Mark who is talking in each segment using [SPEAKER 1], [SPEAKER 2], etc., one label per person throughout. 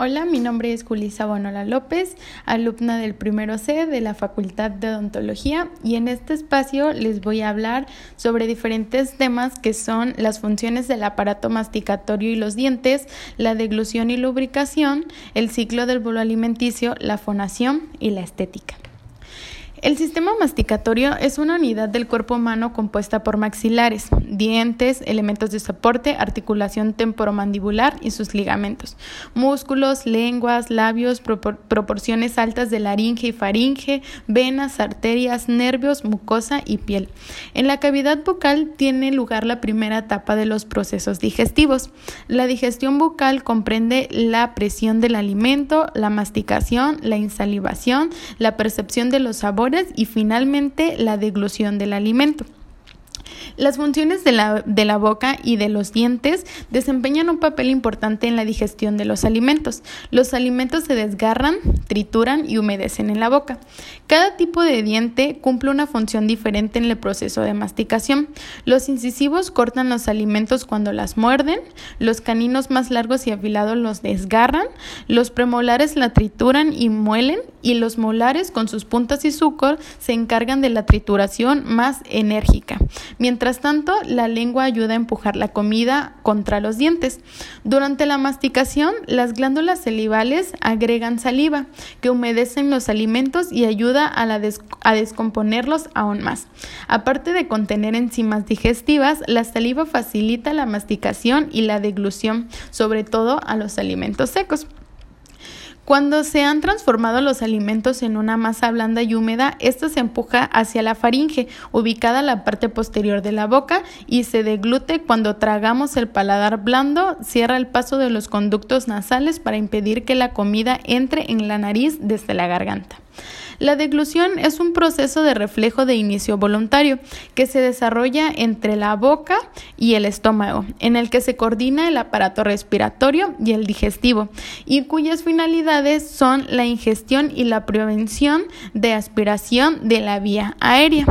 [SPEAKER 1] Hola, mi nombre es Julisa Bonola López, alumna del primero C de la Facultad de Odontología y en este espacio les voy a hablar sobre diferentes temas que son las funciones del aparato masticatorio y los dientes, la deglución y lubricación, el ciclo del bolo alimenticio, la fonación y la estética. El sistema masticatorio es una unidad del cuerpo humano compuesta por maxilares, dientes, elementos de soporte, articulación temporomandibular y sus ligamentos, músculos, lenguas, labios, proporciones altas de laringe y faringe, venas, arterias, nervios, mucosa y piel. En la cavidad bucal tiene lugar la primera etapa de los procesos digestivos. La digestión bucal comprende la presión del alimento, la masticación, la insalivación, la percepción de los sabores, y finalmente la deglución del alimento. Las funciones de la, de la, boca y de los dientes desempeñan un papel importante en la digestión de los alimentos. Los alimentos se desgarran, trituran y humedecen en la boca. Cada tipo de diente cumple una función diferente en el proceso de masticación. Los incisivos cortan los alimentos cuando las muerden, los caninos más largos y afilados los desgarran, los premolares la trituran y muelen y los molares con sus puntas y sucos se encargan de la trituración más enérgica. Mientras tanto, la lengua ayuda a empujar la comida contra los dientes. Durante la masticación, las glándulas salivales agregan saliva, que humedecen los alimentos y ayuda a, a descomponerlos aún más. Aparte de contener enzimas digestivas, la saliva facilita la masticación y la deglución, sobre todo a los alimentos secos. Cuando se han transformado los alimentos en una masa blanda y húmeda, esta se empuja hacia la faringe, ubicada en la parte posterior de la boca, y se deglute cuando tragamos el paladar blando, cierra el paso de los conductos nasales para impedir que la comida entre en la nariz desde la garganta. La deglución es un proceso de reflejo de inicio voluntario que se desarrolla entre la boca y el estómago, en el que se coordina el aparato respiratorio y el digestivo, y cuyas finalidades son la ingestión y la prevención de aspiración de la vía aérea.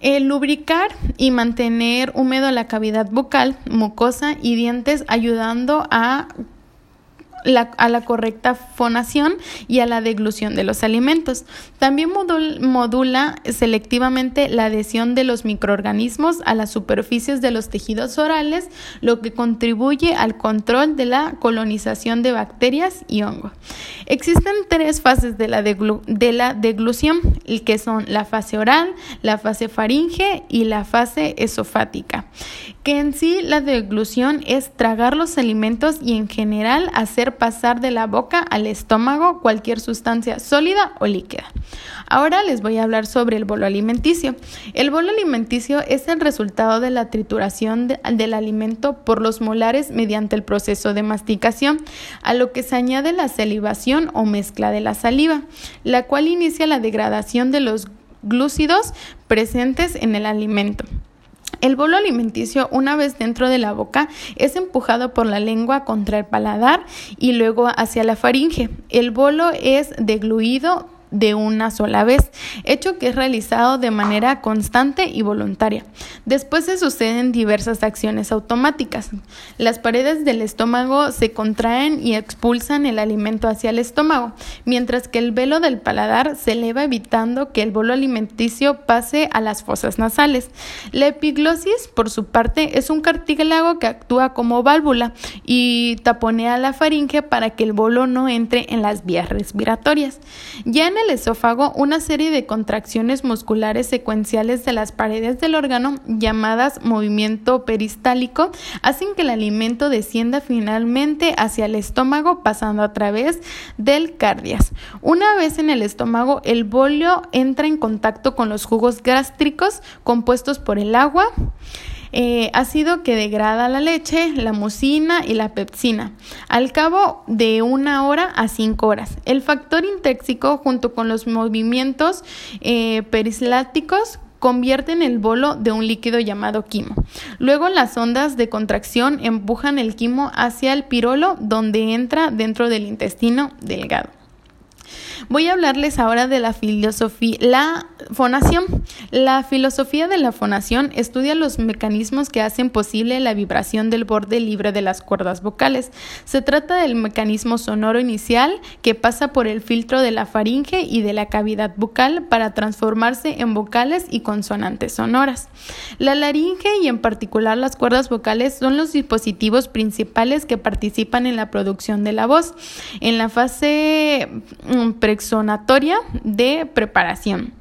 [SPEAKER 1] El lubricar y mantener húmedo la cavidad bucal, mucosa y dientes ayudando a a la correcta fonación y a la deglución de los alimentos. También modula selectivamente la adhesión de los microorganismos a las superficies de los tejidos orales, lo que contribuye al control de la colonización de bacterias y hongos. Existen tres fases de la, de la deglución, que son la fase oral, la fase faringe y la fase esofática, que en sí la deglución es tragar los alimentos y en general hacer pasar de la boca al estómago cualquier sustancia sólida o líquida. Ahora les voy a hablar sobre el bolo alimenticio. El bolo alimenticio es el resultado de la trituración del alimento por los molares mediante el proceso de masticación, a lo que se añade la salivación o mezcla de la saliva, la cual inicia la degradación de los glúcidos presentes en el alimento. El bolo alimenticio, una vez dentro de la boca, es empujado por la lengua contra el paladar y luego hacia la faringe. El bolo es degluido de una sola vez, hecho que es realizado de manera constante y voluntaria. Después se suceden diversas acciones automáticas. Las paredes del estómago se contraen y expulsan el alimento hacia el estómago, mientras que el velo del paladar se eleva evitando que el bolo alimenticio pase a las fosas nasales. La epiglosis, por su parte, es un cartílago que actúa como válvula y taponea la faringe para que el bolo no entre en las vías respiratorias. Ya en el esófago una serie de contracciones musculares secuenciales de las paredes del órgano llamadas movimiento peristálico hacen que el alimento descienda finalmente hacia el estómago pasando a través del cardias. Una vez en el estómago, el bolio entra en contacto con los jugos gástricos compuestos por el agua, eh, ácido que degrada la leche, la mucina y la pepsina, al cabo de una hora a cinco horas. El factor intéxico junto con los movimientos eh, perisláticos convierten el bolo de un líquido llamado quimo. Luego las ondas de contracción empujan el quimo hacia el pirolo donde entra dentro del intestino delgado. Voy a hablarles ahora de la filosofía, la fonación. La filosofía de la fonación estudia los mecanismos que hacen posible la vibración del borde libre de las cuerdas vocales. Se trata del mecanismo sonoro inicial que pasa por el filtro de la faringe y de la cavidad bucal para transformarse en vocales y consonantes sonoras. La laringe y en particular las cuerdas vocales son los dispositivos principales que participan en la producción de la voz. En la fase mm, exonatoria de preparación.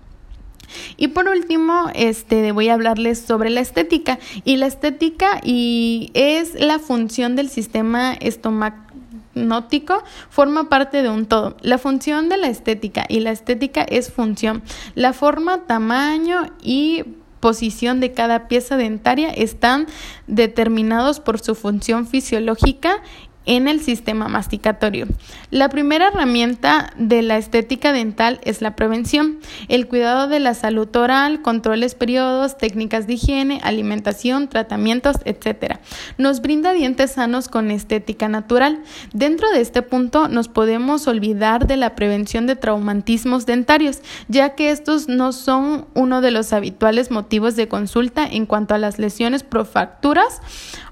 [SPEAKER 1] Y por último, este, voy a hablarles sobre la estética. Y la estética y es la función del sistema estomagnótico forma parte de un todo. La función de la estética y la estética es función. La forma, tamaño y posición de cada pieza dentaria están determinados por su función fisiológica en el sistema masticatorio. La primera herramienta de la estética dental es la prevención, el cuidado de la salud oral, controles periodos, técnicas de higiene, alimentación, tratamientos, etc. Nos brinda dientes sanos con estética natural. Dentro de este punto nos podemos olvidar de la prevención de traumatismos dentarios, ya que estos no son uno de los habituales motivos de consulta en cuanto a las lesiones profacturas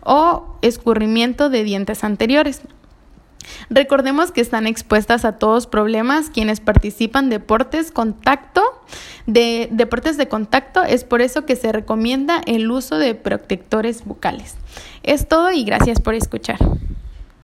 [SPEAKER 1] o escurrimiento de dientes anteriores. Recordemos que están expuestas a todos problemas quienes participan deportes contacto, de deportes de contacto, es por eso que se recomienda el uso de protectores bucales. Es todo y gracias por escuchar.